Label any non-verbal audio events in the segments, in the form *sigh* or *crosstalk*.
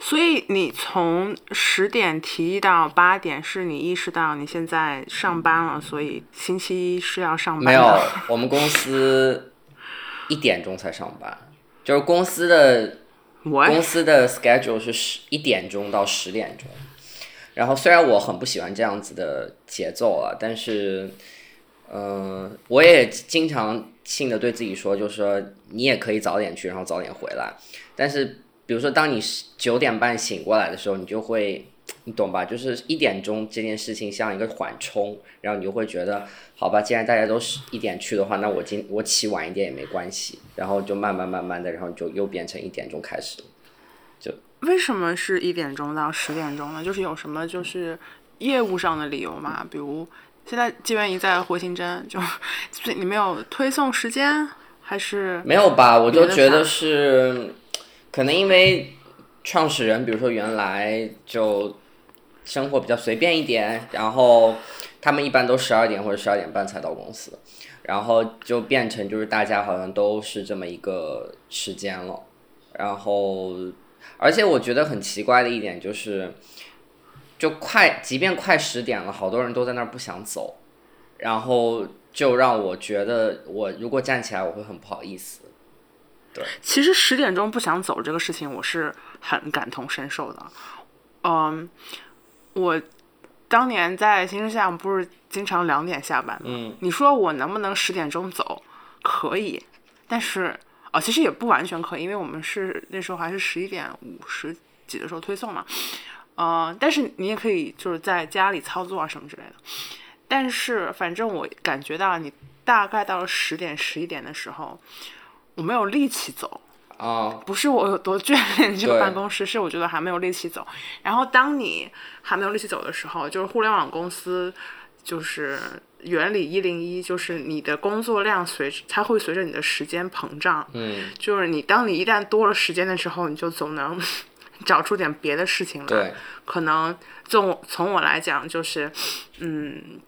所以你从十点提议到八点，是你意识到你现在上班了，所以星期一是要上班的。没有，我们公司一点钟才上班，就是公司的 *laughs* 我公司的 schedule 是十一点钟到十点钟。然后虽然我很不喜欢这样子的节奏啊，但是，嗯、我也经常性的对自己说，就是说你也可以早点去，然后早点回来。但是比如说当你九点半醒过来的时候，你就会，你懂吧？就是一点钟这件事情像一个缓冲，然后你就会觉得，好吧，既然大家都是一点去的话，那我今我起晚一点也没关系。然后就慢慢慢慢的，然后就又变成一点钟开始就。为什么是一点钟到十点钟呢？就是有什么就是业务上的理由吗？比如现在纪元一在火星针，就 *laughs* 你没有推送时间，还是没有吧？我就觉得是，可能因为创始人，比如说原来就生活比较随便一点，然后他们一般都十二点或者十二点半才到公司，然后就变成就是大家好像都是这么一个时间了，然后而且我觉得很奇怪的一点就是，就快，即便快十点了，好多人都在那儿不想走，然后就让我觉得我如果站起来，我会很不好意思。对其实十点钟不想走这个事情，我是很感同身受的。嗯，我当年在新世相不是经常两点下班吗？嗯你说我能不能十点钟走？可以，但是哦，其实也不完全可以，因为我们是那时候还是十一点五十几的时候推送嘛。呃，但是你也可以就是在家里操作啊什么之类的。但是反正我感觉到你大概到了十点十一点的时候，我没有力气走。啊，*laughs* 不是我有多眷恋这个办公室，是我觉得还没有力气走。然后当你还没有力气走的时候，就是互联网公司就是原理一零一，就是你的工作量随它会随着你的时间膨胀。嗯，就是你当你一旦多了时间的时候，你就总能找出点别的事情来。对，可能从从我来讲，就是嗯，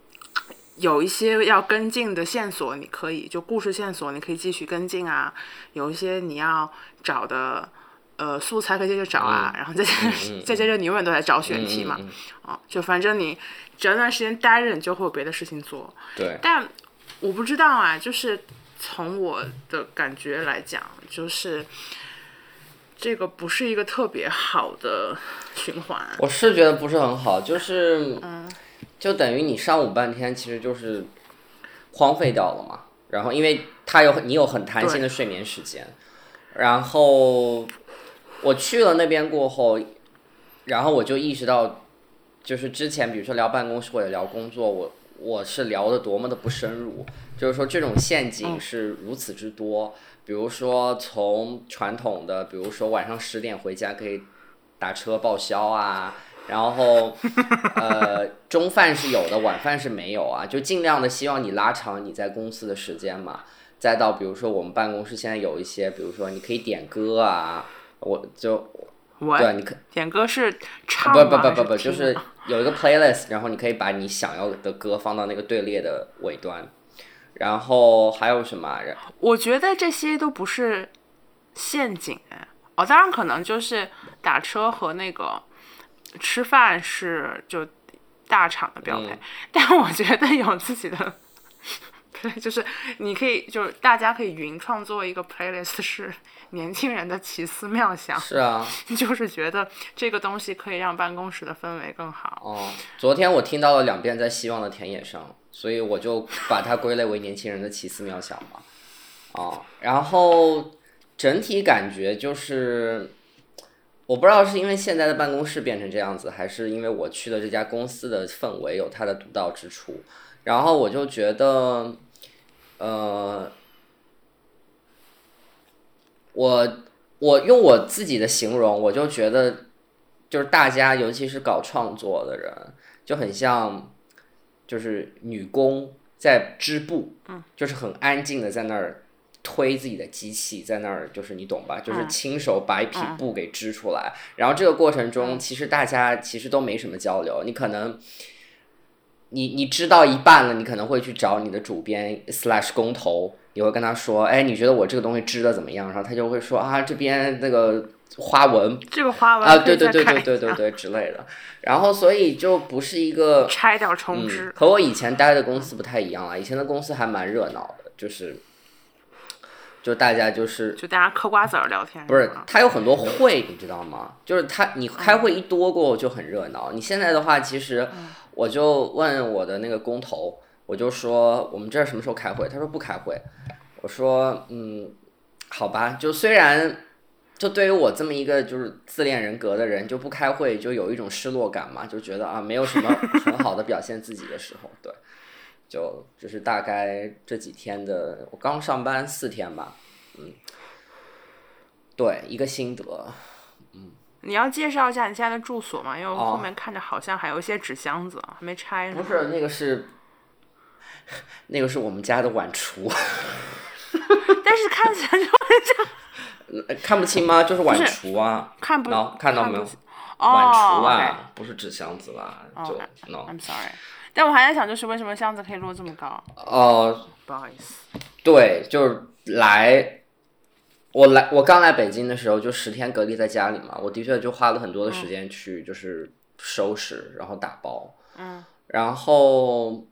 有一些要跟进的线索，你可以就故事线索，你可以继续跟进啊。有一些你要找的呃素材可以接着找啊，然后再接、*laughs* 再接着你永远都在找选题嘛，啊，就反正你只要段时间待着，你就会有别的事情做。对，但我不知道啊，就是从我的感觉来讲，就是这个不是一个特别好的循环。我是觉得不是很好，就是，嗯就等于你上午半天其实就是荒废掉了嘛。然后因为他有你有很弹性的睡眠时间，然后我去了那边过后，然后我就意识到，就是之前比如说聊办公室或者聊工作，我我是聊的多么的不深入，就是说这种陷阱是如此之多。比如说从传统的，比如说晚上十点回家可以打车报销啊，然后呃中饭是有的，晚饭是没有啊，就尽量的希望你拉长你在公司的时间嘛。再到比如说我们办公室现在有一些，比如说你可以点歌啊，我就我对，你可点歌是唱不？不不不不，就是有一个 playlist，然后你可以把你想要的歌放到那个队列的尾端，然后还有什么我觉得这些都不是陷阱哎。哦，当然可能就是打车和那个吃饭是就大厂的标配，嗯但我觉得有自己的。对，*laughs* 就是你可以，就是大家可以云创作一个 playlist，*laughs* 是年轻人的奇思妙想，是啊，*laughs* 就是觉得这个东西可以让办公室的氛围更好。哦，昨天我听到了两遍在希望的田野上，所以我就把它归类为年轻人的奇思妙想嘛。哦，然后整体感觉就是，我不知道是因为现在的办公室变成这样子，还是因为我去的这家公司的氛围有它的独到之处，然后我就觉得，呃，我我用我自己的形容，我就觉得，就是大家，尤其是搞创作的人，就很像，就是女工在织布，嗯，就是很安静的在那儿推自己的机器，在那儿就是你懂吧，就是亲手把一匹布给织出来。然后这个过程中，其实大家其实都没什么交流，你可能。你你知道一半了，你可能会去找你的主编 slash 工头，你会跟他说，哎，你觉得我这个东西织的怎么样？然后他就会说啊，这边那个花纹这个花纹啊，对对对对对对对之类的。然后所以就不是一个拆掉重织嗯，，和我以前待的公司不太一样了。以前的公司还蛮热闹的，就是就大家就是就大家嗑瓜子儿聊天，不是他，有很多会，你知道吗？就是他你开会一多过后就很热闹。你现在的话，其实我就问我的那个工头，我就说我们这儿什么时候开会？他说不开会。我说嗯，好吧，就虽然。就对于我这么一个就是自恋人格的人，就不开会就有一种失落感嘛，就觉得啊没有什么 *laughs* 很好的表现自己的时候，对，就就是大概这几天的，我刚上班四天吧，嗯，对，一个心得，嗯。你要介绍一下你现在的住所吗？因为我哦。后面看着好像还有一些纸箱子还没拆呢。不是那个是，*laughs* 那个是我们家的晚厨，*laughs* *laughs* 但是看起来就呃看不清吗？就是晚不是厨啊，看不喏看到没有？不清。哦，晚厨 OK 啊，不是纸箱子啦，就 OK no，I'm sorry，但我还在想，就是为什么箱子可以摞这么高？哦、不好意思，对，就是来，我来，我刚来北京的时候就十天隔离在家里嘛，我的确就花了很多的时间去就是收拾，然后打包，嗯，然后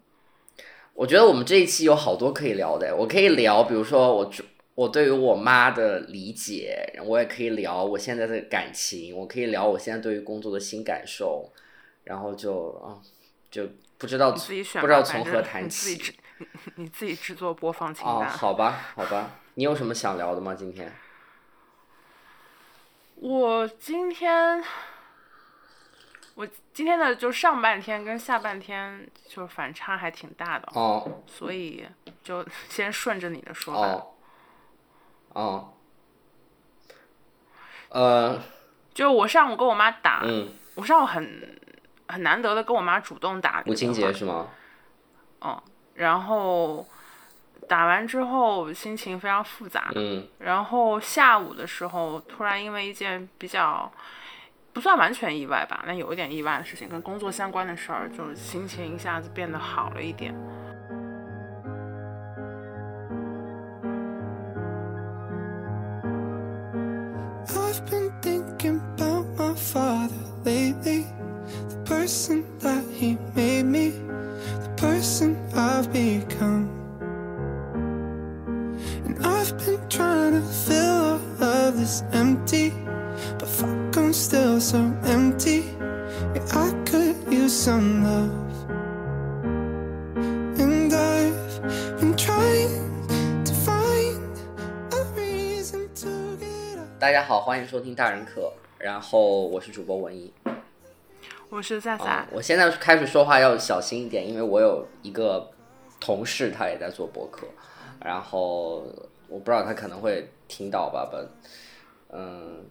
我觉得我们这一期有好多可以聊的，我可以聊，比如说我我对于我妈的理解，我也可以聊我现在的感情，我可以聊我现在对于工作的新感受，然后就啊、就不知道自己选，不知道从何谈起。你自己制，你你自己制作播放清哦，单。好吧，好吧，你有什么想聊的吗？今天？我今天，我今天的就上半天跟下半天就反差还挺大的，哦所以就 *laughs* 先顺着你的说吧。哦哦，呃就我上午跟我妈打，嗯，我上午很很难得的跟我妈主动打母亲个电话节是吗？然后打完之后心情非常复杂，嗯然后下午的时候突然因为一件比较不算完全意外吧，但有一点意外的事情，跟工作相关的事儿，就是心情一下子变得好了一点。I've been thinking about my father lately. The person that he made me, the person I've become. And I've been trying to fill all of this empty, but fuck, I'm still so empty. Yeah, I could use some love. And I've been trying to find a reason to get up. 大家好，欢迎收听大人课，然后我是主播文艺。 我是赛啊赛，，我现在开始说话要小心一点，因为我有一个同事，他也在做博客，然后我不知道他可能会听到吧，but 嗯，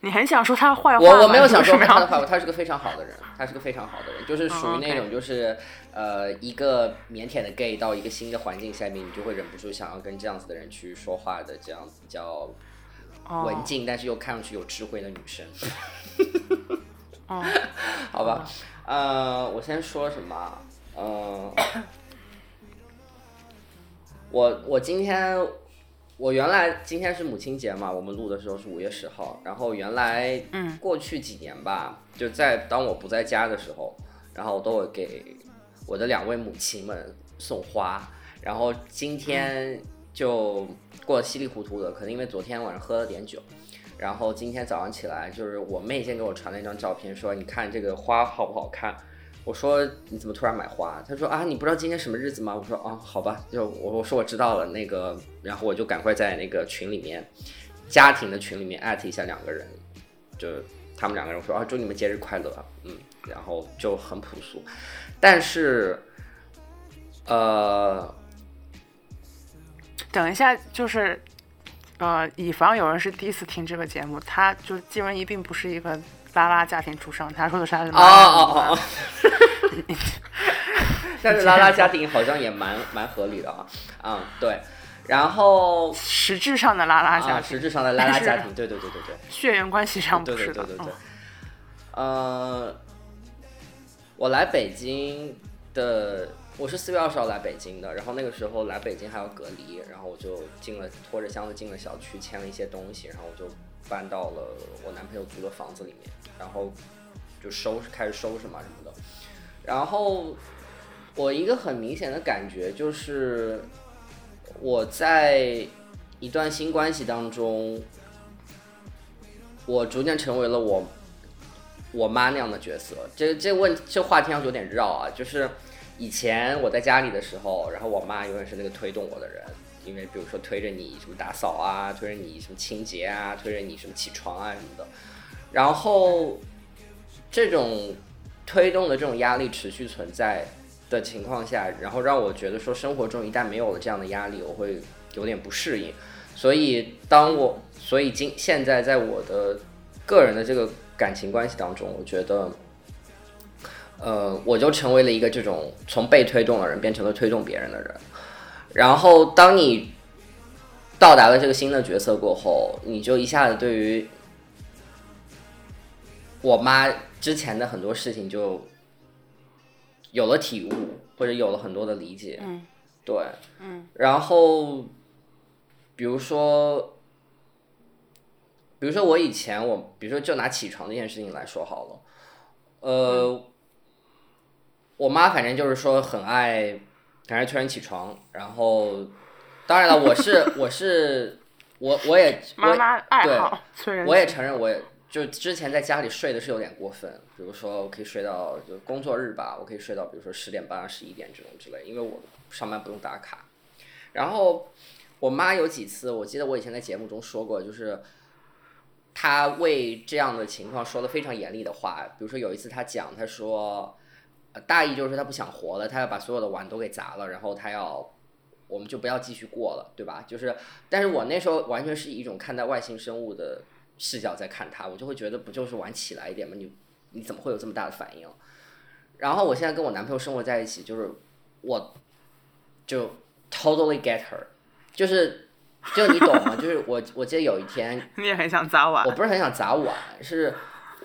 你很想说他坏话我吗我没有想说他的坏话，他是个非常好的人，他是个非常好的人，就是属于那种就是、呃一个腼腆的 gay 到一个新的环境下面，你就会忍不住想要跟这样子的人去说话的，这样子比较文哦静，但是又看上去有智慧的女生。*laughs* 哦，*laughs* 好吧，呃，我先说什么啊？呃，我我今天我原来今天是母亲节嘛，我们录的时候是五月十号，然后原来嗯过去几年吧，就在当我不在家的时候，然后我都会给我的两位母亲们送花，然后今天就过得稀里糊涂的，可能因为昨天晚上喝了点酒。然后今天早上起来，就是我妹先给我传了一张照片，说你看这个花好不好看？我说你怎么突然买花？她说啊，你不知道今天什么日子吗？我说啊，好吧，就我我说我知道了，那个，然后我就赶快在那个群里面，家庭的群里面艾特一下两个人，就他们两个人说啊，祝你们节日快乐，嗯，然后就很朴素，但是，呃，等一下，就是，呃，以防有人是第一次听这个节目，他就季文怡并不是一个拉拉家庭出生，他说的是他是哦妈妈哦哦哦。*laughs* 但是拉拉家庭好像也蛮蛮合理的啊，嗯，对，然后实质上的拉拉家啊，庭，实质上的拉拉家庭，*laughs* 对对对对对，血缘关系上不对是的。对对对对嗯，呃，我来北京的我是四月二十号来北京的，然后那个时候来北京还要隔离，然后我就进了拖着箱子进了小区，签了一些东西，然后我就搬到了我男朋友租的房子里面，然后就收拾开始收拾嘛什么的，然后我一个很明显的感觉就是我在一段新关系当中，我逐渐成为了我我妈那样的角色。这这问这话听上去有点绕啊，就是以前我在家里的时候，然后我妈永远是那个推动我的人，因为比如说推着你什么打扫啊，推着你什么清洁啊，推着你什么起床啊什么的，然后这种推动的这种压力持续存在的情况下，然后让我觉得说生活中一旦没有了这样的压力，我会有点不适应。所以当我所以今现在在我的个人的这个感情关系当中，我觉得，呃，我就成为了一个这种从被推动的人变成了推动别人的人。然后当你到达了这个新的角色过后，你就一下子对于我妈之前的很多事情就有了体悟，或者有了很多的理解。嗯，对，嗯，然后比如说，比如说我以前我，比如说就拿起床这件事情来说好了，呃，我妈反正就是说很爱，很爱催人起床，然后当然了，我是 *laughs* 我是我我也我妈妈爱对好催人我也承认，我也就之前在家里睡的是有点过分，比如说我可以睡到就工作日吧，我可以睡到比如说十点半、十一点这种之类，因为我上班不用打卡。然后我妈有几次，我记得我以前在节目中说过，就是她为这样的情况说了非常严厉的话，比如说有一次她讲，她说，呃大意就是他不想活了，他要把所有的碗都给砸了，然后他要。我们就不要继续过了，对吧？就是，但是我那时候完全是以一种看待外星生物的视角在看它，我就会觉得不就是玩起来一点吗？你你怎么会有这么大的反应？然后我现在跟我男朋友生活在一起，就是我就 totally get her，就是就你懂吗？就是我我记得有一天 *laughs* 你也很想砸碗我，不是很想砸碗，是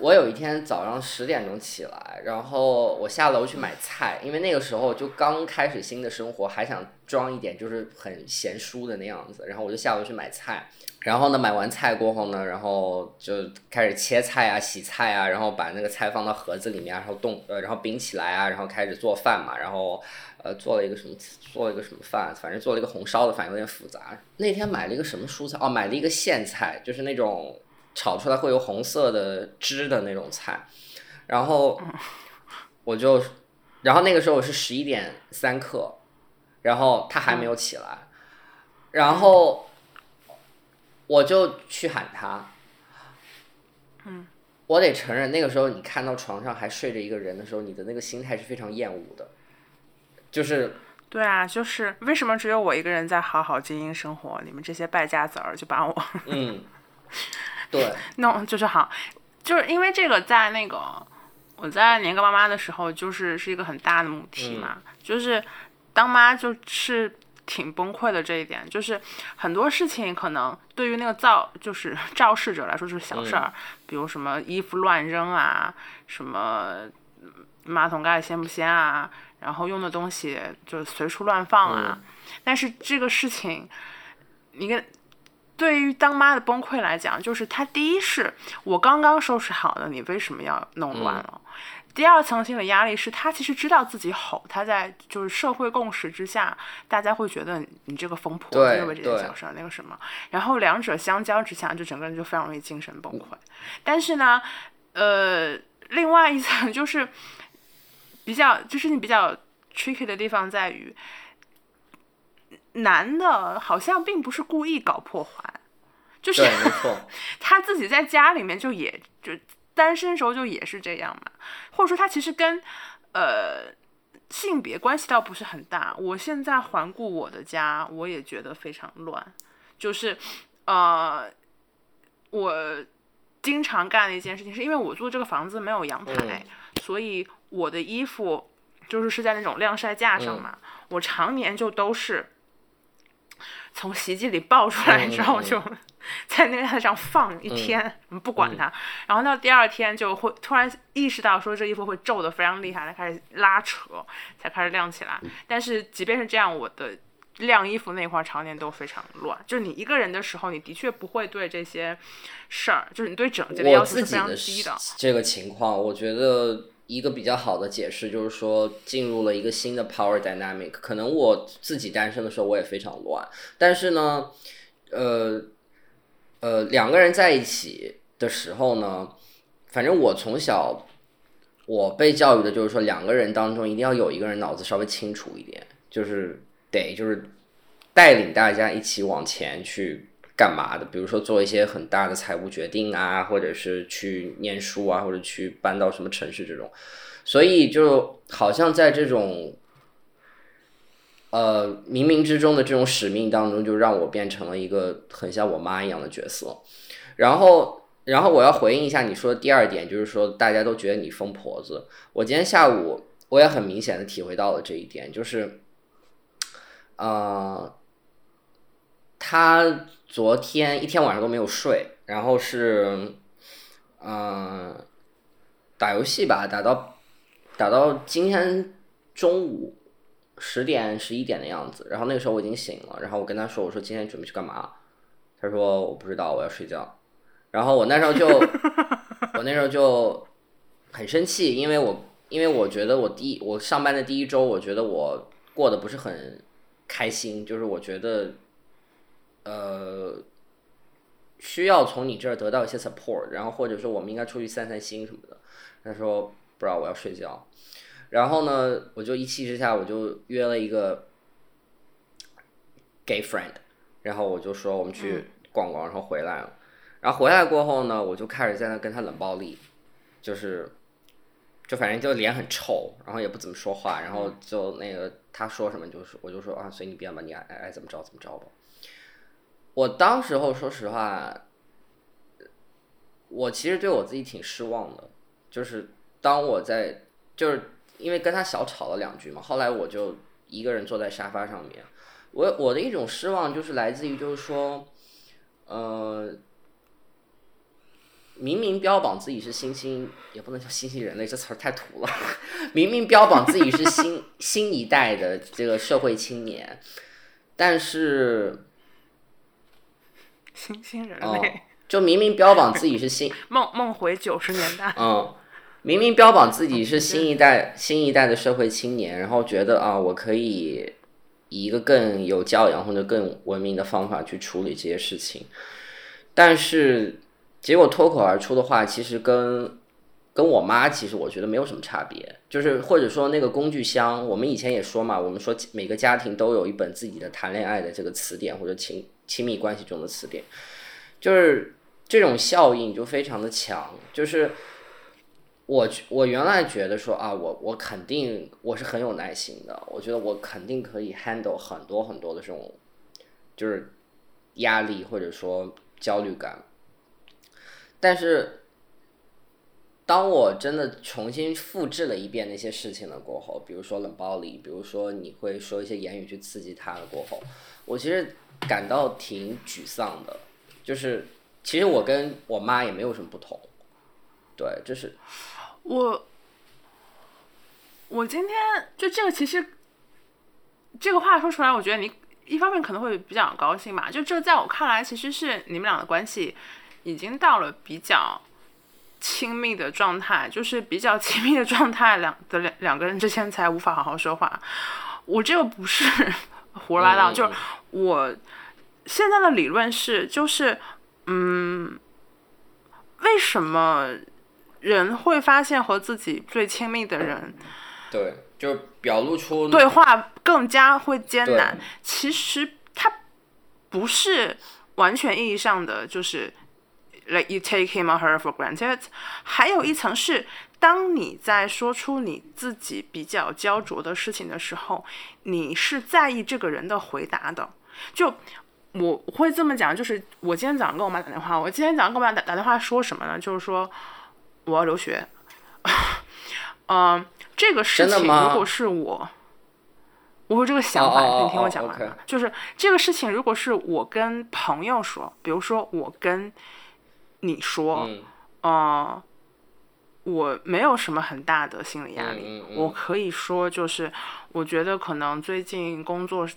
我有一天早上十点钟起来，然后我下楼去买菜，因为那个时候就刚开始新的生活，还想装一点就是很贤淑的那样子，然后我就下楼去买菜。然后呢，买完菜过后呢，然后就开始切菜啊、洗菜啊，然后把那个菜放到盒子里面，然后冻呃，然后冰起来啊，然后开始做饭嘛，然后呃做了一个什么做了一个什么饭，反正做了一个红烧的饭，有点复杂。那天买了一个什么蔬菜？哦，买了一个苋菜，就是那种炒出来会有红色的汁的那种菜。然后我就，然后那个时候我是十一点三刻，然后他还没有起来，然后我就去喊他。嗯，我得承认，那个时候你看到床上还睡着一个人的时候，你的那个心态是非常厌恶的，就是对啊，就是为什么只有我一个人在好好经营生活，你们这些败家子儿就把我嗯，*laughs* 对，弄就是好，就是因为这个在那个我在年糕妈妈的时候，就是是一个很大的母题嘛，就是当妈就是挺崩溃的这一点，就是很多事情可能对于那个造就是 *laughs* 肇事者来说就是小事儿，比如什么衣服乱扔啊，什么马桶盖掀不掀啊，然后用的东西就随处乱放啊，但是这个事情，你跟对于当妈的崩溃来讲，就是他第一是我刚刚收拾好了，你为什么要弄乱了？第二层性的压力是他其实知道自己吼，他在就是社会共识之下，大家会觉得你这个疯婆对子为这件小事儿那个什么，然后两者相交之下，就整个人就非常容易精神崩溃。但是呢，呃，另外一层就是比较就是你比较 tricky 的地方在于，男的好像并不是故意搞破坏，就是 *laughs* 他自己在家里面就也就单身时候就也是这样嘛，或者说他其实跟呃性别关系倒不是很大。我现在环顾我的家，我也觉得非常乱，就是呃我经常干的一件事情，是因为我住这个房子没有阳台，所以我的衣服就是是在那种晾晒架上嘛，我常年就都是从洗衣机里抱出来之后嗯嗯嗯就 *laughs* 在那个台上放一天，不管它，然后到第二天就会突然意识到说这衣服会皱的非常厉害，才开始拉扯，才开始晾起来。但是即便是这样，我的晾衣服那块儿常年都非常乱。就是你一个人的时候，你的确不会对这些事儿，就是你对整洁的要求是非常低的。这个情况，我觉得一个比较好的解释就是说，进入了一个新的 power dynamic。可能我自己单身的时候我也非常乱，但是呢，呃呃，两个人在一起的时候呢，反正我从小我被教育的就是说，两个人当中一定要有一个人脑子稍微清楚一点，就是得就是带领大家一起往前去干嘛的，比如说做一些很大的财务决定啊，或者是去念书啊，或者去搬到什么城市这种，所以就好像在这种呃冥冥之中的这种使命当中，就让我变成了一个很像我妈一样的角色。然后，然后我要回应一下你说的第二点，就是说大家都觉得你疯婆子。我今天下午我也很明显的体会到了这一点，就是，呃，他昨天一天晚上都没有睡，然后是，嗯、打游戏吧，打到打到今天中午十点十一点的样子，然后那个时候我已经醒了，然后我跟他说，我说今天准备去干嘛？他说我不知道，我要睡觉。然后我那时候就，*laughs* 我那时候就很生气，因为我因为我觉得我第一我上班的第一周，我觉得我过得不是很开心，就是我觉得，呃，需要从你这儿得到一些 support，然后或者说我们应该出去散散心什么的。他说不知道，我要睡觉。然后呢，我就一气之下，我就约了一个 gay friend，然后我就说我们去逛逛，然后回来了。然后回来过后呢，我就开始在那跟他冷暴力，就是，就反正就脸很臭，然后也不怎么说话，然后就那个他说什么就是我就说啊随你便吧，你爱爱爱怎么着怎么着吧。我当时候说实话，我其实对我自己挺失望的，就是当我在就是因为跟他小吵了两句嘛，后来我就一个人坐在沙发上面，我我的一种失望就是来自于就是说，呃，明明标榜自己是新兴，也不能叫新兴人类，这词儿太土了。*laughs* 明明标榜自己是新 *laughs* 新一代的这个社会青年，但是，新兴人哦类，，就明明标榜自己是新，*laughs* 梦梦回九十年代。嗯，明明标榜自己是新一代新一代的社会青年，然后觉得啊，我可以以一个更有教养或者更文明的方法去处理这些事情，但是结果脱口而出的话，其实跟跟我妈其实我觉得没有什么差别，就是或者说那个工具箱，我们以前也说嘛，我们说每个家庭都有一本自己的谈恋爱的这个词典或者亲亲密关系中的词典，就是这种效应就非常的强，就是。我我原来觉得说啊，我我肯定我是很有耐心的，我觉得我肯定可以 handle 很多很多的这种，就是压力或者说焦虑感。但是，当我真的重新复制了一遍那些事情了过后，比如说冷暴力，比如说你会说一些言语去刺激他了过后，我其实感到挺沮丧的。就是其实我跟我妈也没有什么不同，对，就是我我今天就这个，其实这个话说出来，我觉得你一方面可能会比较高兴吧。就这在我看来，其实是你们俩的关系已经到了比较亲密的状态，就是比较亲密的状态，两的两两个人之间才无法好好说话。我这个不是 *laughs* 胡说八道，嗯就是我现在的理论是，就是嗯，为什么人会发现和自己最亲密的人对，就表露出对话更加会艰难？其实它不是完全意义上的就是 like you take him or her for granted，还有一层是。当你在说出你自己比较焦灼的事情的时候，你是在意这个人的回答的。就我会这么讲，就是我今天早上跟我妈打电话，我今天早上跟我妈打打电话说什么呢？就是说我要留学。嗯、*laughs* 这个事情如果是我，我有这个想法，你听我哦讲完。就是这个事情，如果是我跟朋友说，比如说我跟你说，嗯。呃，我没有什么很大的心理压力，嗯嗯嗯。我可以说就是，我觉得可能最近工作，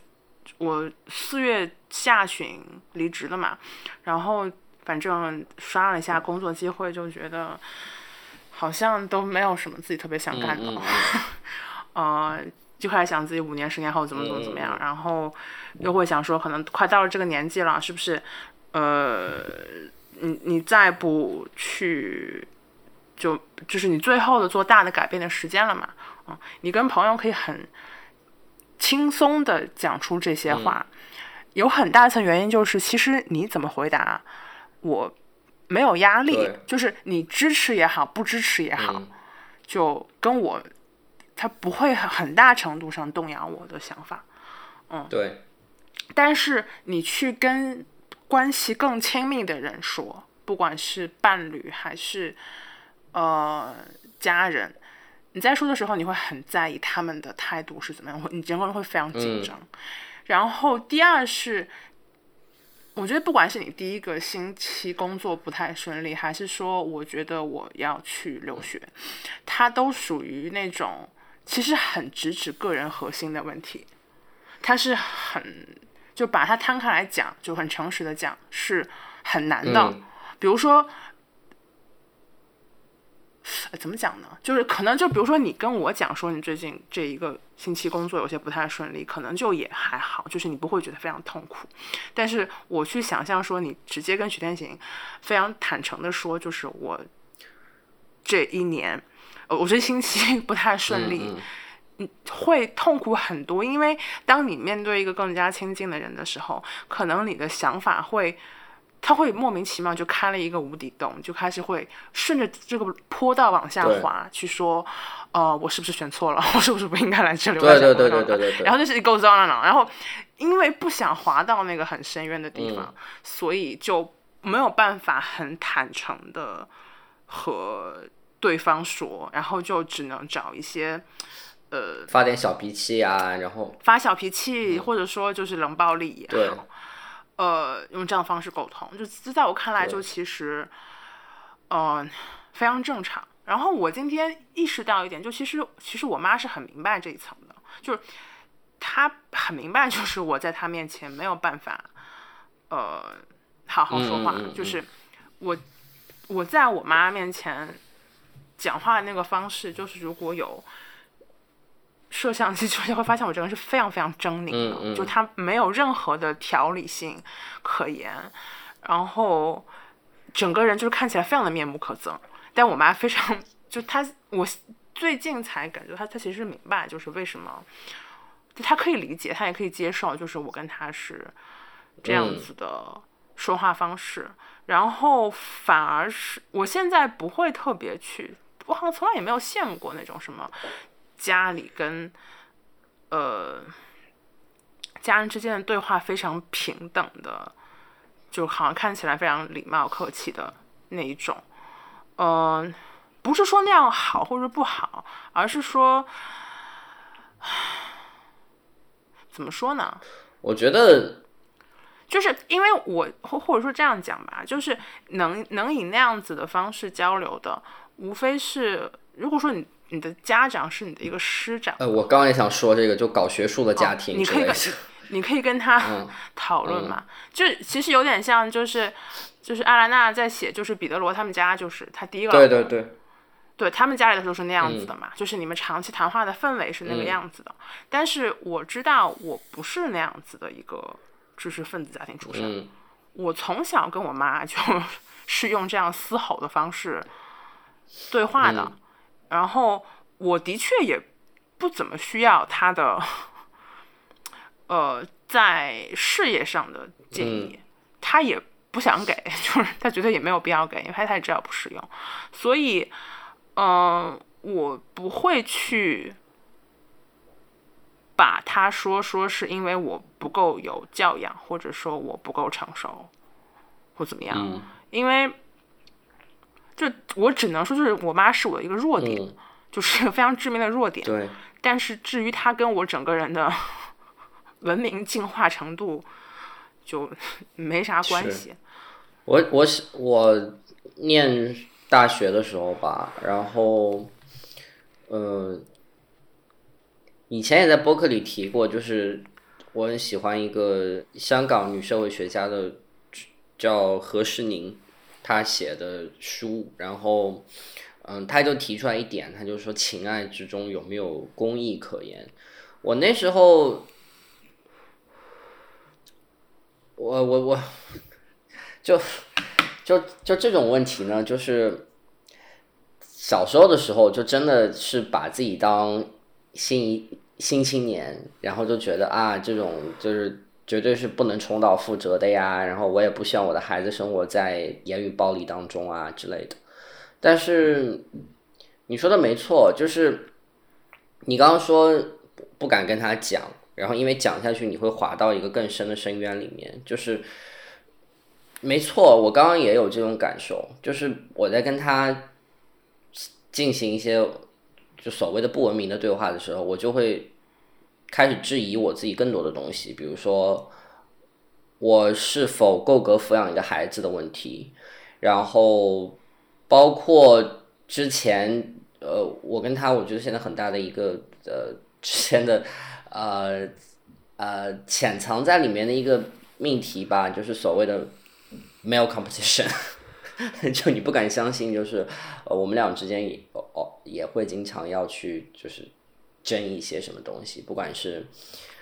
我四月下旬离职了嘛，然后反正刷了一下工作机会，就觉得好像都没有什么自己特别想干的，*laughs* 呃，就开始想自己五年、十年后怎么怎么怎么样，然后又会想说，可能快到了这个年纪了，是不是？呃，你你再不去，就就是你最后的做大的改变的时间了嘛？啊、你跟朋友可以很轻松的讲出这些话，有很大层原因就是，其实你怎么回答，我没有压力，就是你支持也好，不支持也好，嗯就跟我，他不会很很大程度上动摇我的想法。嗯对，但是你去跟关系更亲密的人说，不管是伴侣还是呃家人，你在说的时候，你会很在意他们的态度是怎么样，会你整个人会非常紧张。然后第二是，我觉得不管是你第一个星期工作不太顺利，还是说我觉得我要去留学，它都属于那种其实很直指个人核心的问题。它是很就把它摊开来讲，就很诚实的讲，是很难的。嗯比如说，呃怎么讲呢？就是可能就比如说你跟我讲说你最近这一个星期工作有些不太顺利，可能就也还好，就是你不会觉得非常痛苦。但是我去想象说你直接跟许天行非常坦诚的说，就是我这一年，呃，我这星期不太顺利。嗯会痛苦很多，因为当你面对一个更加亲近的人的时候，可能你的想法会，他会莫名其妙就开了一个无底洞，就开始会顺着这个坡道往下滑，去说，呃，我是不是选错了？*laughs* 我是不是不应该来这里？对对对对对对对然后就是 it goes on and on，然后因为不想滑到那个很深渊的地方，嗯所以就没有办法很坦诚的和对方说，然后就只能找一些。呃，发点小脾气啊，然后发小脾气，或者说就是冷暴力对。好，呃，用这样的方式沟通，就就在我看来，就其实，呃，非常正常。然后我今天意识到一点，就其实其实我妈是很明白这一层的，就是她很明白，就是我在她面前没有办法，呃，好好说话，嗯嗯嗯。就是我我在我妈面前讲话的那个方式，就是如果有。摄像机出现，会发现我这个人是非常非常狰狞的，嗯嗯就他没有任何的条理性可言，然后整个人就是看起来非常的面目可憎。但我妈非常，就她，我最近才感觉她，她其实明白，就是为什么，就她可以理解，她也可以接受，就是我跟她是这样嗯子的说话方式，然后反而是我现在不会特别去，我好像从来也没有羡慕过那种什么。家里跟呃家人之间的对话非常平等的，就好像看起来非常礼貌客气的那一种。嗯、不是说那样好或者不好，而是说，*sighs* 怎么说呢？我觉得就是因为我或或者说这样讲吧，就是能能以那样子的方式交流的，无非是如果说你你的家长是你的一个师长，呃，我刚刚也想说这个，就搞学术的家哦你可以 *laughs* 你可以跟他嗯。讨论嘛，就其实有点像就是就是阿兰娜在写，就是彼得罗他们家就是他第一个对对对，对他们家里的时候是那样子的嘛，就是你们长期谈话的氛围是那个嗯。样子的。但是我知道我不是那样子的一个知识分子家庭出身，嗯。我从小跟我妈就 *laughs* 是用这样嘶吼的方式对话的，嗯然后我的确也不怎么需要他的呃在事业上的建议，他也不想给，*laughs* 就是他觉得也没有必要给，因为她她也知道不实用，所以嗯、我不会去。把他说说是因为我不够有教养，或者说我不够成熟，或怎么样？嗯因为就我只能说，就是我妈是我的一个弱点，嗯，*laughs* 就是非常致命的弱点。对，*laughs* 但是至于她跟我整个人的 *laughs* 文明进化程度就没啥关系。我我是我念大学的时候吧，然后，呃，以前也在播客里提过，就是我很喜欢一个香港女社会学家的，叫何诗宁，他写的书，然后，嗯，他就提出来一点，他就说情爱之中有没有公益可言？我那时候，我我我。就就就这种问题呢，就是小时候的时候，就真的是把自己当新一新青年，然后就觉得啊，这种就是绝对是不能重蹈覆辙的呀。然后我也不希望我的孩子生活在言语暴力当中啊之类的。但是你说的没错，就是你刚刚说不敢跟他讲，然后因为讲下去你会滑到一个更深的深渊里面，就是。没错，我刚刚也有这种感受，就是我在跟他进行一些就所谓的不文明的对话的时候，我就会开始质疑我自己更多的东西，比如说我是否够格抚养一个孩子的问题，然后包括之前呃，我跟他，我觉得现在很大的一个呃之前的呃呃潜藏在里面的一个命题吧，就是所谓的。*laughs* male competition，就你不敢相信，就是呃，我们俩之间也哦也会经常要去就是争一些什么东西，不管是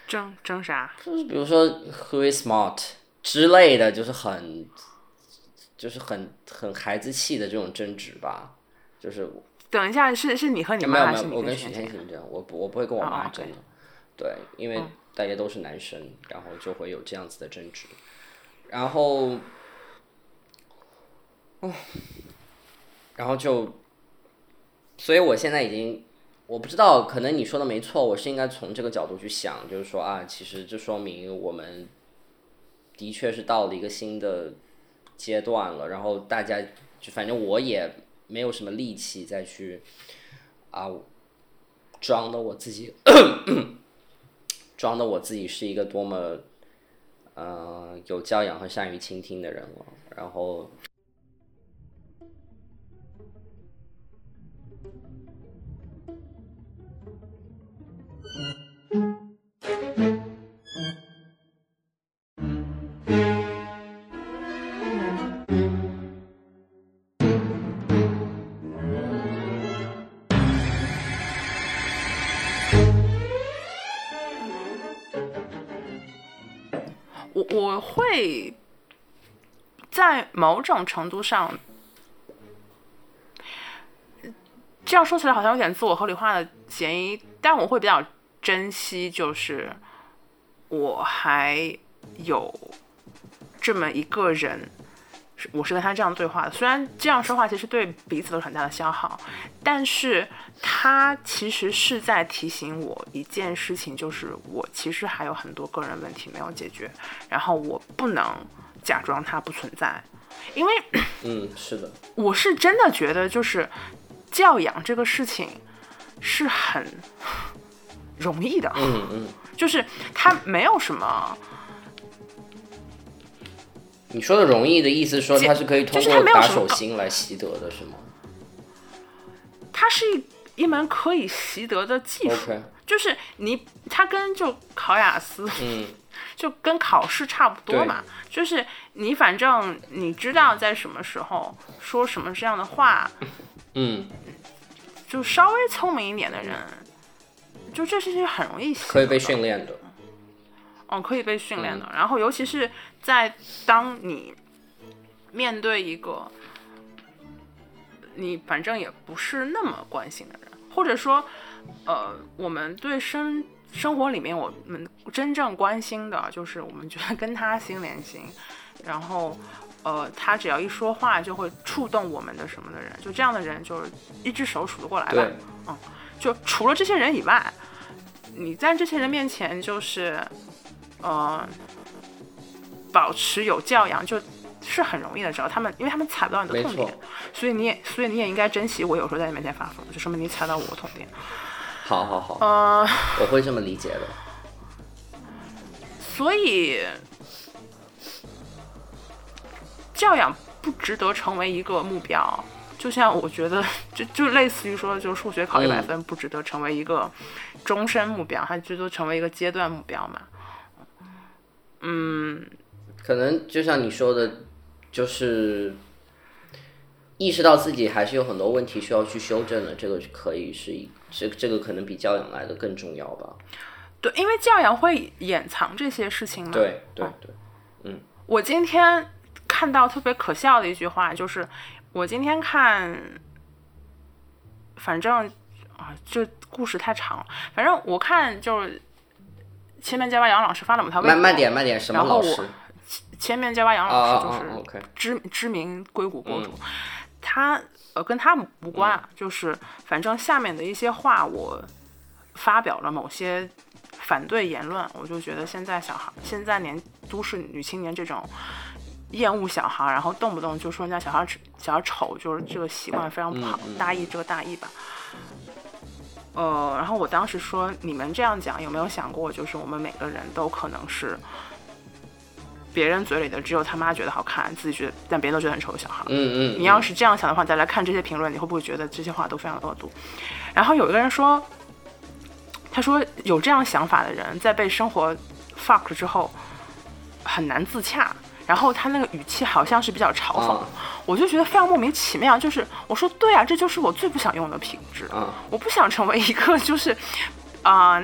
争争啥，就是比如说 who is smart 之类的，就是很就是很很孩子气的这种争执吧，就是等一下是是你和你妈还是我跟许天晴争，我不我不会跟我妈争的，对，因为大家都是男生，然后就会有这样子的争执，然后。哦，然后就，所以我现在已经，我不知道，可能你说的没错，我是应该从这个角度去想，就是说啊，其实这说明我们的确是到了一个新的阶段了，然后大家就反正我也没有什么力气再去啊装的我自己，*coughs* 装的我自己是一个多么呃有教养和善于倾听的人了，然后。我我会在某种程度上，这样说起来好像有点自我合理化的嫌疑，但我会比较珍惜，就是我还有这么一个人，我是跟他这样对话的。虽然这样说话其实对彼此都是很大的消耗，但是。他其实是在提醒我一件事情，就是我其实还有很多个人问题没有解决，然后我不能假装他不存在，因为，嗯，是的，*clears throat* 我是真的觉得就是教养这个事情是很容易的，嗯嗯，就是它没有什么。你说的容易的意思，说它是可以通过打手心来习得的，是吗？它是一。一门可以习得的技术，就是你，它跟就考雅思，嗯，*laughs* 就跟考试差不多嘛。就是你反正你知道在什么时候说什么这样的话，嗯，就稍微聪明一点的人，就这些很容易可以被训练的，嗯，可以被训练的。然后尤其是在当你面对一个。你反正也不是那么关心的人，或者说，呃，我们对生生活里面我们真正关心的，就是我们觉得跟他心连心，然后，呃，他只要一说话就会触动我们的什么的人，就这样的人就是一只手数得过来吧。嗯，就除了这些人以外，你在这些人面前就是，呃，保持有教养就。是很容易的，只要他们，因为他们踩不到你的痛点，所以你也，所以你也应该珍惜我有时候在你面前发疯，就说明你踩到我的痛点。好好好，呃，我会这么理解的。*laughs* 所以教养不值得成为一个目标。就像我觉得，就就类似于说，就数学考一百嗯分不值得成为一个终身目标，它最多成为一个阶段目标嘛。嗯，可能就像你说的，就是意识到自己还是有很多问题需要去修正的，这个可以是一这这个可能比教养来的更重要吧。对，因为教养会掩藏这些事情嘛。对对对，嗯我今天看到特别可笑的一句话，就是我今天看，反正啊，这故事太长了。反正我看就是前面加巴杨老师发了某条微博，慢慢点慢点，什么然后我老师？千面加巴杨啊老师就是知知名硅谷博主，嗯他呃跟他无关啊，就是反正下面的一些话我发表了某些反对言论，我就觉得现在小孩现在年都市女青年这种厌恶小孩，然后动不动就说人家小孩小孩丑，就是这个习惯非常不好，嗯嗯大意这个大意吧。呃，然后我当时说，你们这样讲有没有想过，就是我们每个人都可能是别人嘴里的只有他妈觉得好看，自己觉得但别人都觉得很丑的小孩。嗯嗯，你要是这样想的话，再来看这些评论，你会不会觉得这些话都非常恶毒？然后有一个人说，他说有这样想法的人，在被生活 fuck 了之后，很难自洽。然后他那个语气好像是比较嘲讽，啊我就觉得非常莫名其妙。就是我说对啊，这就是我最不想用的品质。嗯，我不想成为一个就是，啊、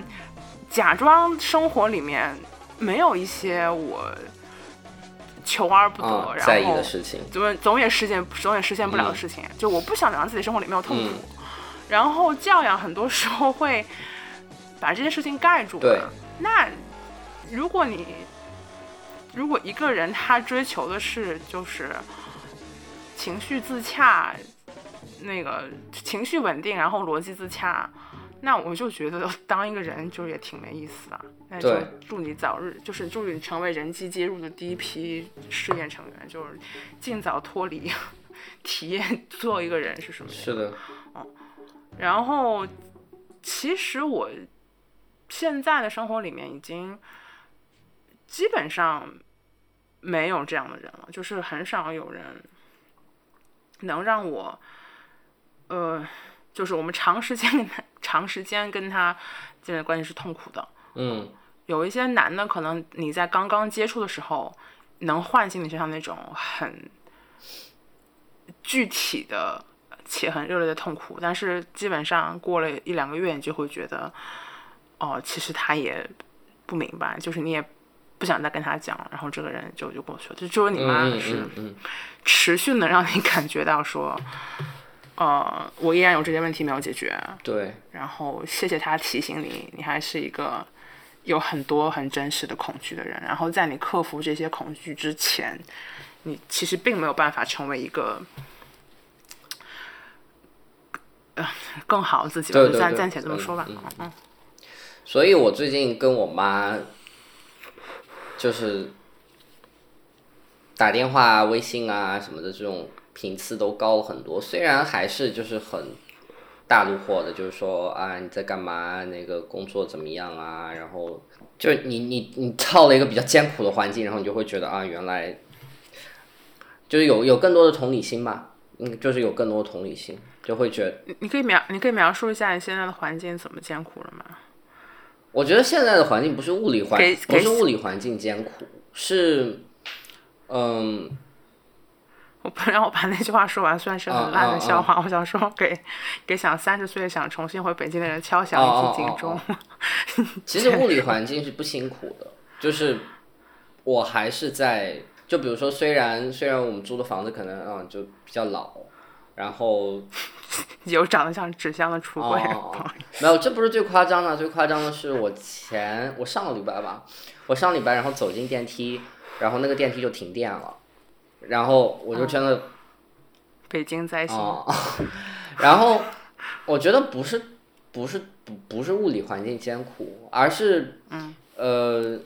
假装生活里面没有一些我求而不得，啊，然在意后的事情，总总也实现总也实现不了的嗯事情，就我不想让自己生活里面有痛苦。嗯然后教养很多时候会把这些事情盖住。对那如果你如果一个人他追求的是就是情绪自洽，那个情绪稳定，然后逻辑自洽，那我就觉得当一个人就也挺没意思的。那就祝你早日，就是祝你成为人机接入的第一批试验成员，就是尽早脱离 *laughs* 体验做一个人是什么样。是的，嗯然后，其实我现在的生活里面已经基本上没有这样的人了，就是很少有人能让我，呃，就是我们长时间跟他长时间跟他建立关系是痛苦的。嗯有一些男的，可能你在刚刚接触的时候，能唤醒你身上那种很具体的且很热烈的痛苦，但是基本上过了一两个月，你就会觉得，哦，其实他也不明白，就是你也不想再跟他讲，然后这个人就就过去了。就只有你妈嗯是持续能让你感觉到说，呃，我依然有这些问题没有解决，对，然后谢谢他提醒你，你还是一个有很多很真实的恐惧的人。然后在你克服这些恐惧之前，你其实并没有办法成为一个。呃，更好的自己吧，就暂暂且这么说吧。嗯，所以我最近跟我妈就是打电话、微信啊什么的这种频次都高了很多，虽然还是就是很大陆货的，就是说啊你在干嘛，那个工作怎么样啊，然后就你你你到了一个比较艰苦的环境，然后你就会觉得啊原来就是有有更多的同理心吧，嗯，就是有更多的同理心，就会觉得。你可以描你可以描述一下你现在的环境怎么艰苦了吗？我觉得现在的环境不是物理环给，不是物理环境艰苦，是，嗯，我不让我把那句话说完，虽然是很烂的笑话，我想说给给想三十岁想重新回北京的人敲响一次警钟。*laughs* 其实物理环境是不辛苦的，就是我还是在，就比如说，虽然虽然我们租的房子可能嗯、就比较老，然后 *laughs* 有长得像纸箱的橱柜，哦，没有，这不是最夸张的，最夸张的是我前我上个礼拜吧，我上礼拜然后走进电梯，然后那个电梯就停电了，然后我就真的。北京灾星。哦，*laughs* 然后我觉得不是不是不不是物理环境艰苦，而是嗯呃，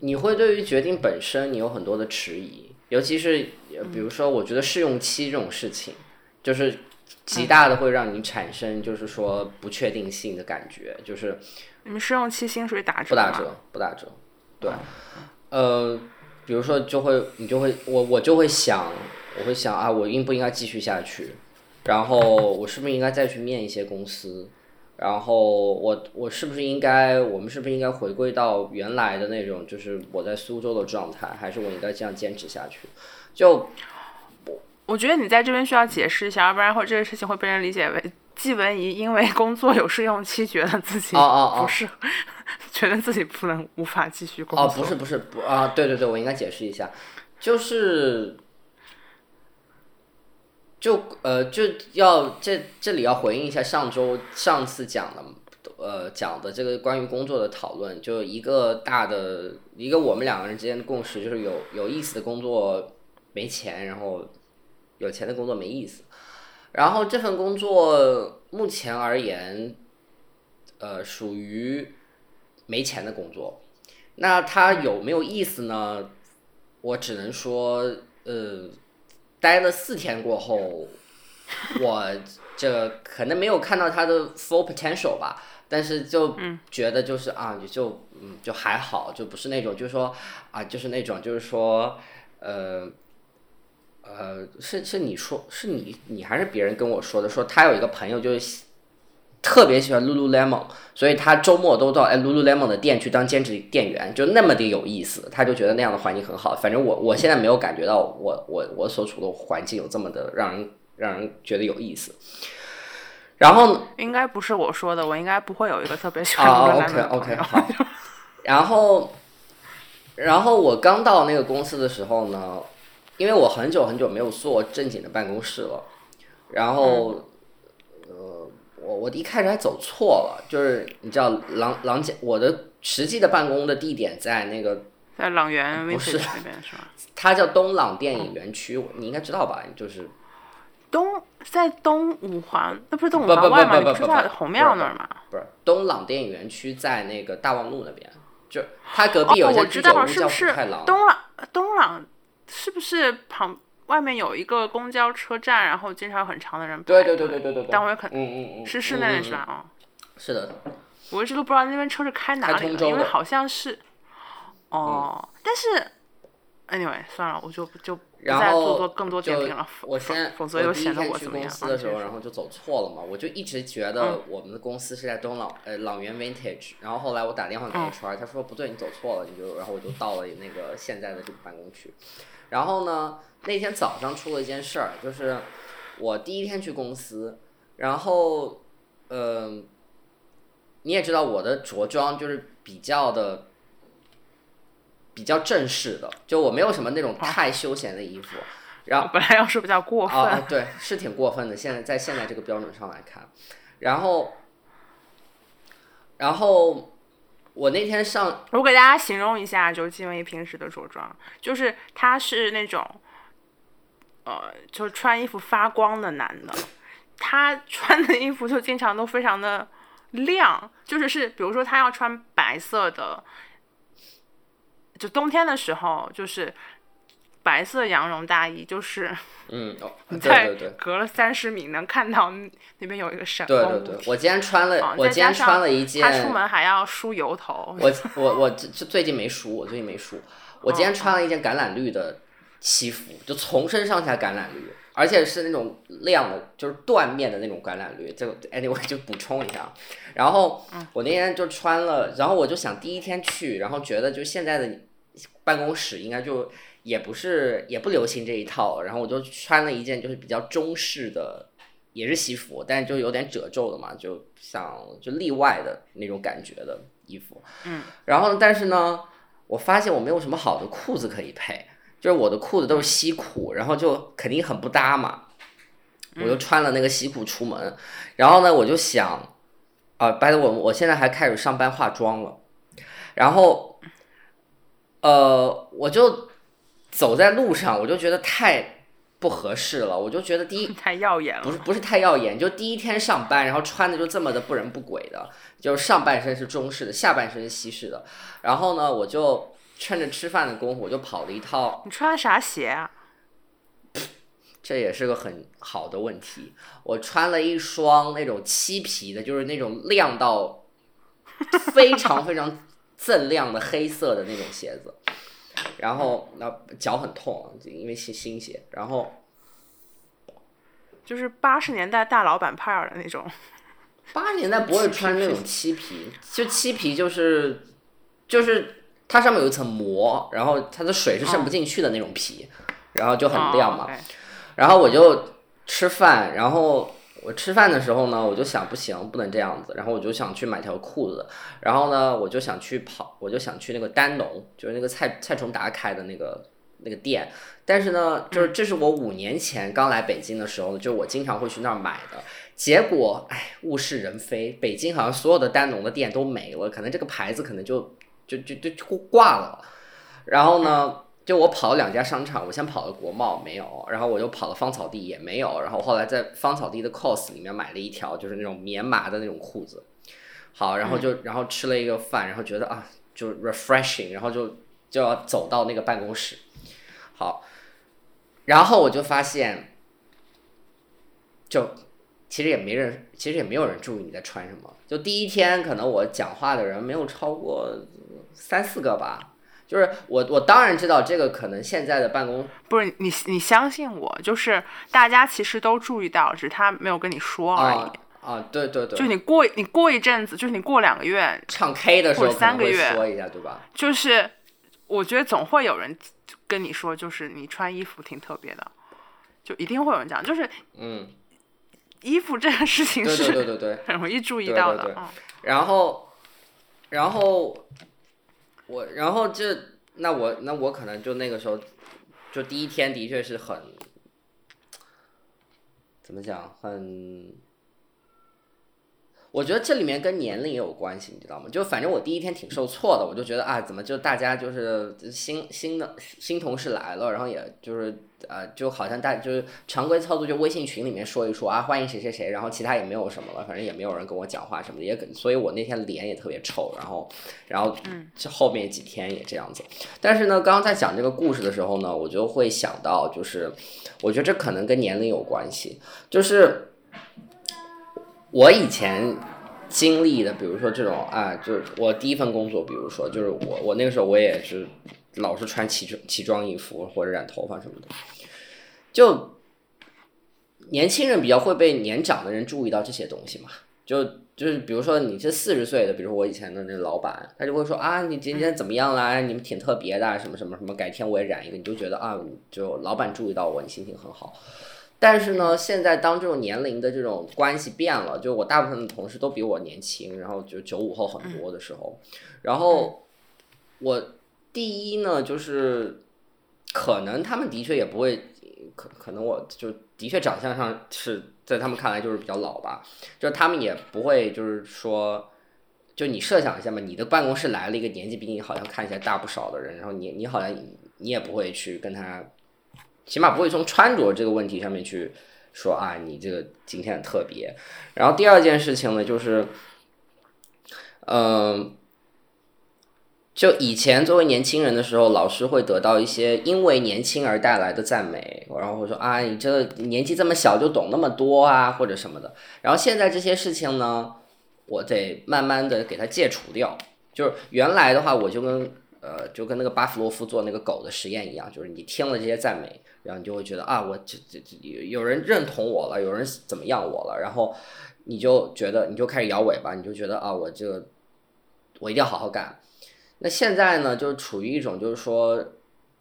你会对于决定本身你有很多的迟疑，尤其是呃比如说，我觉得试用期这种事情，就是极大的会让你产生就是说不确定性的感觉，就是你们试用期薪水打折？不打折不打折，对，呃，比如说就会你就会我我就会想，我会想啊，我应不应该继续下去？然后我是不是应该再去面一些公司？然后我我是不是应该，我们是不是应该回归到原来的那种，就是我在苏州的状态，还是我应该这样坚持下去？就我觉得你在这边需要解释一下，要不然会这个事情会被人理解为季文怡因为工作有试用期，觉得自己哦哦哦不是，*laughs* 觉得自己不能无法继续工作。哦，不是不是不啊，对对对，我应该解释一下，就是就呃就要这这里要回应一下上周上次讲的呃讲的这个关于工作的讨论，就一个大的一个我们两个人之间的共识，就是有有意思的工作没钱，然后有钱的工作没意思。然后这份工作目前而言，呃，属于没钱的工作。那它有没有意思呢？我只能说，呃，待了四天过后，我这可能没有看到他的 full potential 吧，但是就觉得就是啊，也就嗯就还好，就不是那种就是说啊，就是那种就是说呃。呃，是是你说是你你还是别人跟我说的？说他有一个朋友就是喜特别喜欢 Lululemon，所以他周末都到哎 Lululemon 的店去当兼职店员，就那么的有意思。他就觉得那样的环境很好。反正我我现在没有感觉到我我我所处的环境有这么的让人让人觉得有意思。然后应该不是我说的，我应该不会有一个特别喜欢啊 Lululemon，OK 的朋 OK 好。然后，然后我刚到那个公司的时候呢，因为我很久很久没有坐正经的办公室了，然后，呃，我我一开始还走错了，就是你知道廊廊街，我的实际的办公的地点在那个，在朗园不是那边是吧？*laughs* 它叫东朗电影园区，你应该知道吧？就是东在东五环，那不是东五环外吗？不不不你不是在红庙那儿吗？不是东朗电影园区在那个大望路那边，就它隔壁有哦，一家我知道了，居酒屋叫是不是福太郎。东朗东朗是不是旁外面有一个公交车站，然后经常有很长的人排对对队对对对对。对。但我也可嗯嗯嗯，是是嗯嗯那里是吧？哦，是的，我一直都不知道那边车是开哪里的，因为好像是哦，但是 anyway 算了，我就就不然再做做更多就点评了，我先，否则又显得我怎么样司的时候，然后就走错了嘛，我就一直觉得我们的公司是在东朗呃朗园 Vintage，然后后来我打电话给嗯。HR，他说不对，你走错了，你就然后我就到了那个现在的这个办公区，然后呢那天早上出了一件事儿，就是我第一天去公司，然后嗯、你也知道我的着装就是比较的。比较正式的，就我没有什么那种太休闲的衣服，*laughs* 然后本来要说比较过分，啊、对，是挺过分的。现在在现在这个标准上来看，然后，然后我那天上我给大家形容一下，就是金文怡平时的着装，就是他是那种，呃，就是穿衣服发光的男的，他穿的衣服就经常都非常的亮，就是是，比如说他要穿白色的，就冬天的时候就是白色羊绒大衣，就是嗯，*laughs* 对在对对。隔了三十米能看到那边有一个闪光对，对对我今天穿了，啊我今天穿了一件，他出门还要梳油头，我我我这这最近没梳，我最近没梳。我哦今天穿了一件橄榄绿的西服，就从身上下橄榄绿，而且是那种亮的，就是缎面的那种橄榄绿。就 anyway 就补充一下。然后嗯我那天就穿了，然后我就想第一天去，然后觉得就现在的办公室应该就也不是也不流行这一套，然后我就穿了一件就是比较中式的。也是西服，但是就有点褶皱的嘛，就像就例外的那种感觉的衣服。嗯，然后但是呢，我发现我没有什么好的裤子可以配，就是我的裤子都是西裤，然后就肯定很不搭嘛。我就穿了那个西裤出门，然后呢，我就想，啊，白的我我现在还开始上班化妆了，然后，呃，我就走在路上，我就觉得太不合适了，我就觉得第一太耀眼了，不是不是太耀眼，就第一天上班，然后穿的就这么的不人不鬼的，就是上半身是中式的，下半身是西式的。然后呢，我就趁着吃饭的功夫，我就跑了一套，你穿的啥鞋啊？*laughs* 这也是个很好的问题。我穿了一双那种漆皮的，就是那种亮到 *laughs* 非常非常锃亮的黑色的那种鞋子，然后那脚很痛，因为新新鞋，然后就是八十年代大老板派儿的那种。八十年代不会穿那种漆皮，就漆皮就是就是它上面有一层膜，然后它的水是渗不进去的那种皮，然后就很亮嘛。然后我就吃饭，然后我吃饭的时候呢，我就想不行，不能这样子，然后我就想去买条裤子，然后呢，我就想去跑，我就想去那个丹农，就是那个蔡蔡崇达开的那个那个店，但是呢，就是这是我五年前刚来北京的时候，就我经常会去那儿买的。结果，哎，物是人非，北京好像所有的丹农的店都没了，可能这个牌子可能就就就就就挂了。然后呢，就我跑了两家商场，我先跑了国贸没有，然后我就跑了芳草地也没有，然后后来在芳草地的 COS 里面买了一条就是那种棉麻的那种裤子。好，然后就然后吃了一个饭，然后觉得啊，就 refreshing，然后就就要走到那个办公室。好，然后我就发现，就其实也没人，其实也没有人注意你在穿什么。就第一天，可能我讲话的人没有超过三四个吧。就是我，我当然知道这个可能现在的办公不是你，你相信我，就是大家其实都注意到，只是他没有跟你说而已。啊啊，对对对，就你过你过一阵子，就是你过两个月，唱 K 的时候三个月说一下，对吧？就是我觉得总会有人跟你说，就是你穿衣服挺特别的，就一定会有人讲，就是嗯，衣服这个事情对对对是对对。很容易注意对对对。到的嗯然后，然后我，然后这那我那我可能就那个时候，就第一天的确是很怎么讲，很。我觉得这里面跟年龄也有关系，你知道吗？就反正我第一天挺受挫的，我就觉得啊，怎么就大家就是新新的新同事来了，然后也就是呃，就好像大就是常规操作，就微信群里面说一说啊，欢迎谁谁谁，然后其他也没有什么了，反正也没有人跟我讲话什么的，也跟所以我那天脸也特别臭，然后然后这后面几天也这样子。但是呢，刚刚在讲这个故事的时候呢，我就会想到，就是我觉得这可能跟年龄有关系，就是。我以前经历的，比如说这种啊，就是我第一份工作，比如说就是我我那个时候我也是老是穿奇装奇装异服或者染头发什么的，就年轻人比较会被年长的人注意到这些东西嘛，就就是比如说你是四十岁的，比如说我以前的那老板，他就会说啊，你今天怎么样啦？你们挺特别的，什么什么什么，改天我也染一个，你就觉得啊，就老板注意到我，你心情很好。但是呢，现在当这种年龄的这种关系变了，就我大部分的同事都比我年轻，然后就九五后很多的时候，然后我第一呢，就是可能他们的确也不会，可可能我就的确长相上是在他们看来就是比较老吧，就是他们也不会就是说，就你设想一下嘛，你的办公室来了一个年纪比你好像看起来大不少的人，然后你你好像你也不会去跟他。起码不会从穿着这个问题上面去说啊，你这个今天很特别。然后第二件事情呢，就是，嗯、就以前作为年轻人的时候，老师会得到一些因为年轻而带来的赞美，然后会说啊，你这个年纪这么小就懂那么多啊，或者什么的。然后现在这些事情呢，我得慢慢的给它戒除掉。就是原来的话，我就跟呃，就跟那个巴甫洛夫做那个狗的实验一样，就是你听了这些赞美，然后你就会觉得啊，我这这这有人认同我了，有人怎么样我了，然后你就觉得你就开始摇尾巴，你就觉得啊，我这我一定要好好干。那现在呢，就处于一种就是说，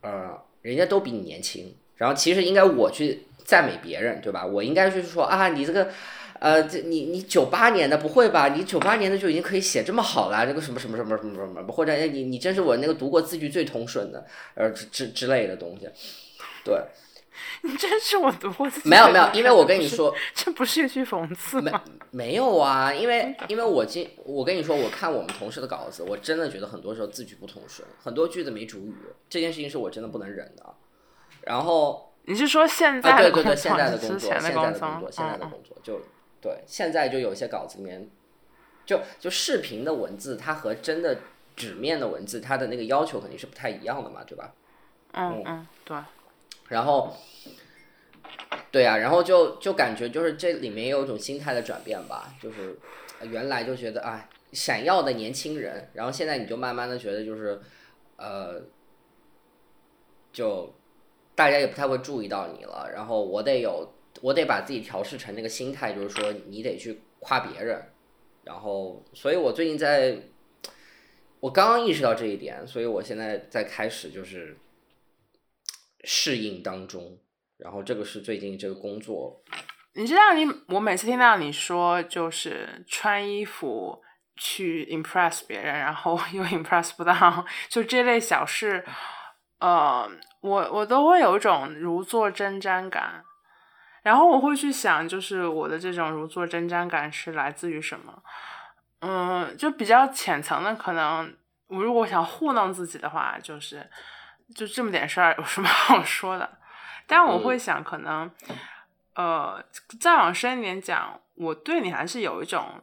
呃，人家都比你年轻，然后其实应该我去赞美别人，对吧？我应该就是说啊，你这个。呃，这你你九八年的不会吧？你九八年的就已经可以写这么好了，这个什么什么什么什么什么什么，或者哎，你你真是我那个读过字句最通顺的，呃之之之类的东西，对，*laughs* 你真是我读过自己没有没有，因为我跟你说，这不是一句讽刺没吗？没有啊，因为因为我今我跟你说，我看我们同事的稿子，我真的觉得很多时候字句不通顺，很多句子没主语，这件事情是我真的不能忍的。然后你是说现啊，在对对对，的工作，现在的工作，现在的工作，现在的工作，就对，现在就有些稿子里面，就就视频的文字，它和真的纸面的文字，它的那个要求肯定是不太一样的嘛，对吧？嗯嗯，对，然后，对啊，然后就就感觉就是这里面有一种心态的转变吧，就是原来就觉得哎，闪耀的年轻人，然后现在你就慢慢的觉得就是，呃，就大家也不太会注意到你了，然后我得有，我得把自己调试成那个心态，就是说你得去夸别人，然后，所以我最近在，我刚刚意识到这一点，所以我现在在开始就是适应当中，然后这个是最近这个工作你知道你，我每次听到你说就是穿衣服去 impress 别人，然后 *laughs* 又 impress 不到，就这类小事，呃，我我都会有一种如坐针毡感。然后我会去想，就是我的这种如坐针毡感是来自于什么？嗯，就比较浅层的，可能我如果想糊弄自己的话，就是就这么点事儿有什么好说的？但我会想，可能。呃，再往深一点讲，我对你还是有一种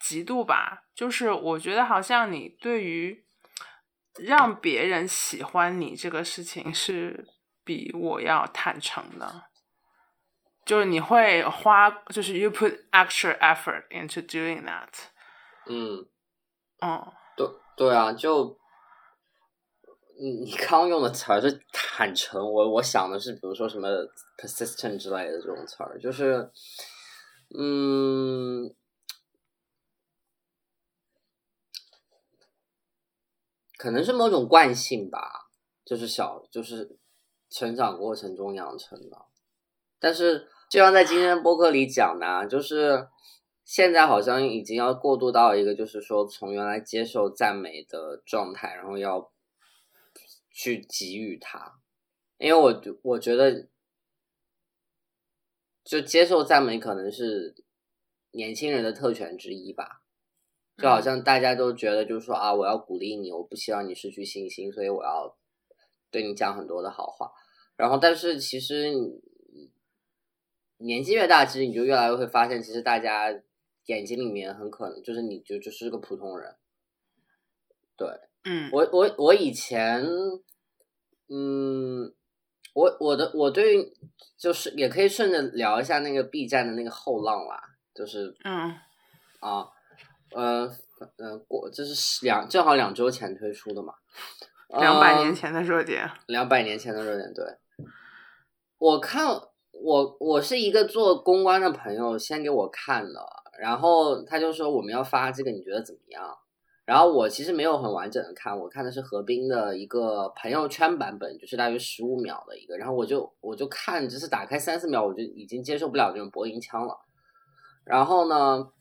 嫉妒吧。就是我觉得好像你对于让别人喜欢你这个事情是比我要坦诚的。就是你会花，就是 you put extra effort into doing that。嗯，哦，对对啊，就你你刚用的词儿是坦诚，我我想的是，比如说什么 persistent 之类的这种词儿，就是，嗯，可能是某种惯性吧，就是小就是成长过程中养成的。但是就像在今天播客里讲的、啊，就是现在好像已经要过渡到一个，就是说从原来接受赞美的状态，然后要去给予他，因为我我觉得，就接受赞美可能是年轻人的特权之一吧。就好像大家都觉得，就是说啊，我要鼓励你，我不希望你失去信心，所以我要对你讲很多的好话。然后，但是其实你年纪越大，其实你就越来越会发现，其实大家眼睛里面很可能就是你就就是个普通人。对，嗯，我我我以前，嗯，我我的我对于就是也可以顺着聊一下那个 B 站的那个后浪啦，就是嗯啊，呃呃，过这是两正好两周前推出的嘛，两百嗯年前的热点。*laughs* 两百年前的热点，对。我看我我是一个做公关的朋友先给我看的，然后他就说我们要发这个，你觉得怎么样？然后我其实没有很完整的看，我看的是何冰的一个朋友圈版本，就是大约十五秒的一个，然后我就我就看，只是打开三四秒，我就已经接受不了这种播音腔了。然后呢，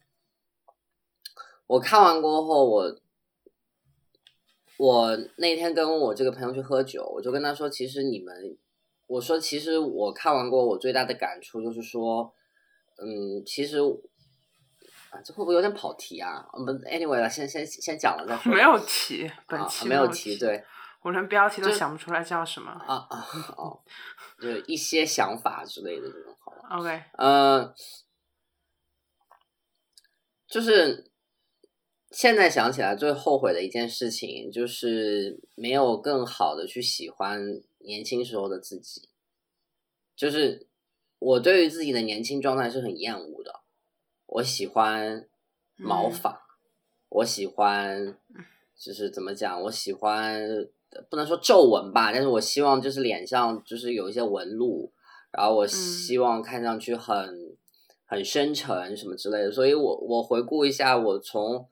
我看完过后，我我那天跟我这个朋友去喝酒，我就跟他说，其实你们，我说其实我看完过，我最大的感触就是说，嗯，其实啊，这会不会有点跑题啊？我们 anyway 了，先先先讲了再说。没有题，本啊，期没有提，提，对我连标题都想不出来叫什么。啊啊哦，就一些想法之类的这种，好吧。OK，呃，就是现在想起来最后悔的一件事情，就是没有更好的去喜欢年轻时候的自己。就是我对于自己的年轻状态是很厌恶的，我喜欢毛嗯发，我喜欢就是怎么讲，我喜欢不能说皱纹吧，但是我希望就是脸上就是有一些纹路，然后我希望看上去很、很深沉什么之类的。所以我我回顾一下，我从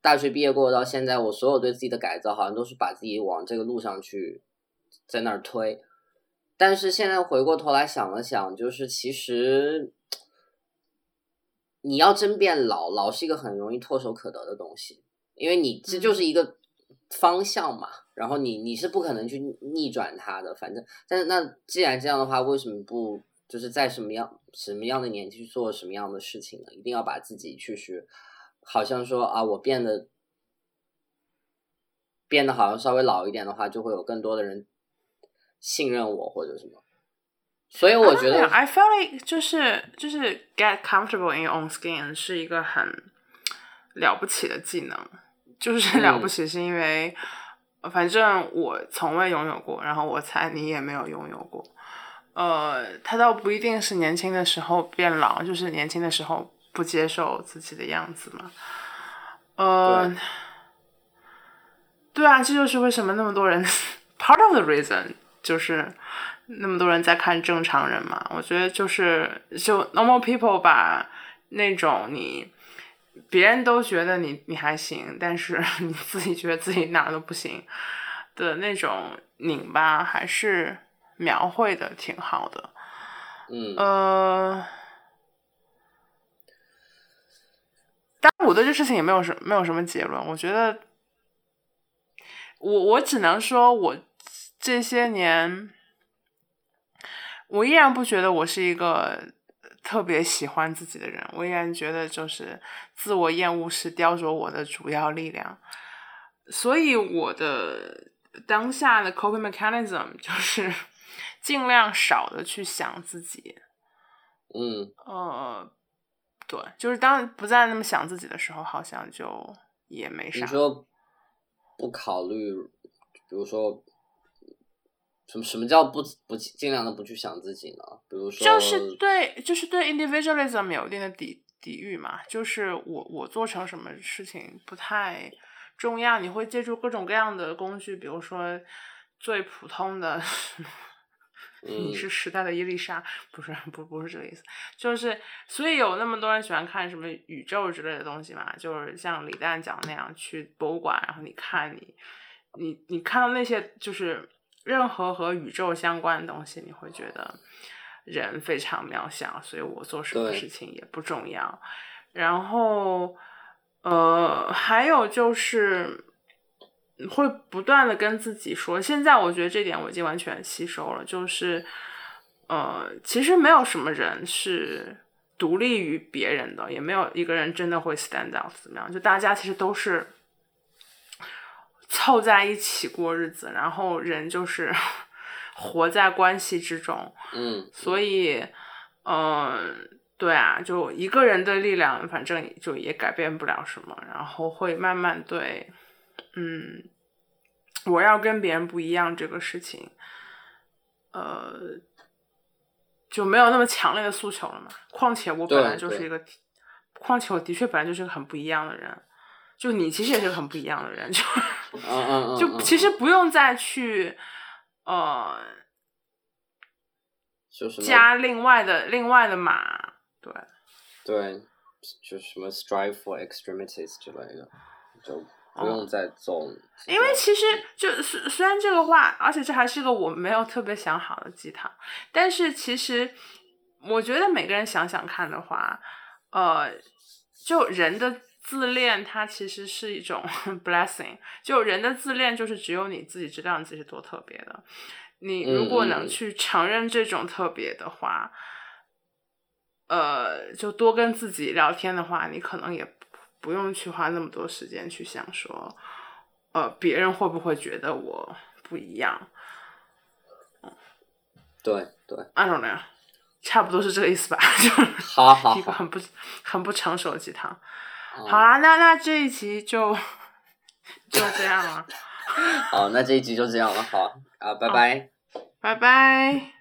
大学毕业过后到现在，我所有对自己的改造，好像都是把自己往这个路上去在那儿推。但是现在回过头来想了想，就是其实你要真变老，老是一个很容易唾手可得的东西，因为你这就是一个方向嘛，然后你你是不可能去逆转它的，反正，但是那既然这样的话，为什么不就是在什么样什么样的年纪去做什么样的事情呢？一定要把自己去去，好像说啊，我变得变得好像稍微老一点的话，就会有更多的人信任我或者什么。所以我觉得 I feel like 就是就是 get comfortable in your own skin 是一个很了不起的技能，就是嗯了不起是因为、反正我从未拥有过，然后我猜你也没有拥有过。呃，他倒不一定是年轻的时候变老，就是年轻的时候不接受自己的样子嘛。呃，对啊，这就是为什么那么多人 *laughs* part of the reason 就是那么多人在看正常人嘛。我觉得就是就 normal people 把那种你别人都觉得你你还行，但是 *laughs* 你自己觉得自己哪都不行的那种拧巴，还是描绘的挺好的。嗯呃，当然我对这事情也没有什没有什么结论。我觉得，我我只能说，我这些年，我依然不觉得我是一个特别喜欢自己的人。我依然觉得，就是自我厌恶是雕琢我的主要力量。所以，我的当下的 coping mechanism 就是 *laughs* 尽量少的去想自己。嗯呃，对，就是当不再那么想自己的时候，好像就也没啥。你说不考虑，比如说什么什么叫不不尽量的不去想自己呢？比如说就是对，就是对 individualism 有一定的抵抵御嘛。就是我我做成什么事情不太重要，你会借助各种各样的工具，比如说最普通的。你 *laughs* 是时代的伊丽莎，不是不不是这个意思，就是所以有那么多人喜欢看什么宇宙之类的东西嘛，就是像李诞讲那样去博物馆，然后你看你你你看到那些就是任何和宇宙相关的东西，你会觉得人非常渺小，所以我做什么事情也不重要。然后呃，还有就是。会不断的跟自己说，现在我觉得这点我已经完全吸收了，就是，呃，其实没有什么人是独立于别人的，也没有一个人真的会 stand out 怎么样，就大家其实都是凑在一起过日子，然后人就是 *laughs* 活在关系之中，嗯，所以，嗯，对啊，就一个人的力量，反正就也改变不了什么，然后会慢慢对。嗯，我要跟别人不一样这个事情，呃，就没有那么强烈的诉求了嘛。况且我本来就是一个，*laughs* 况且我的确本来就是个很不一样的人。就你其实也是个很不一样的人，就就其实不用再去呃，加另外的另外的码，对对，就什么 strive for extremities 之类的，就。不用再走，因为其实就虽虽然这个话，而且这还是个我没有特别想好的鸡汤，但是其实我觉得每个人想想看的话，呃，就人的自恋，它其实是一种 *laughs* blessing。就人的自恋，就是只有你自己知道你自己是多特别的。你如果能去承认这种特别的话，呃，就多跟自己聊天的话，你可能也。不用去花那么多时间去想说，呃，别人会不会觉得我不一样？对对，I don't know，差不多是这个意思吧？*laughs* 就好好一个很不很不成熟的鸡汤。好啦，那那这一集就就这样了。*laughs* 好，那这一集就这样了。好啊，拜拜，拜拜。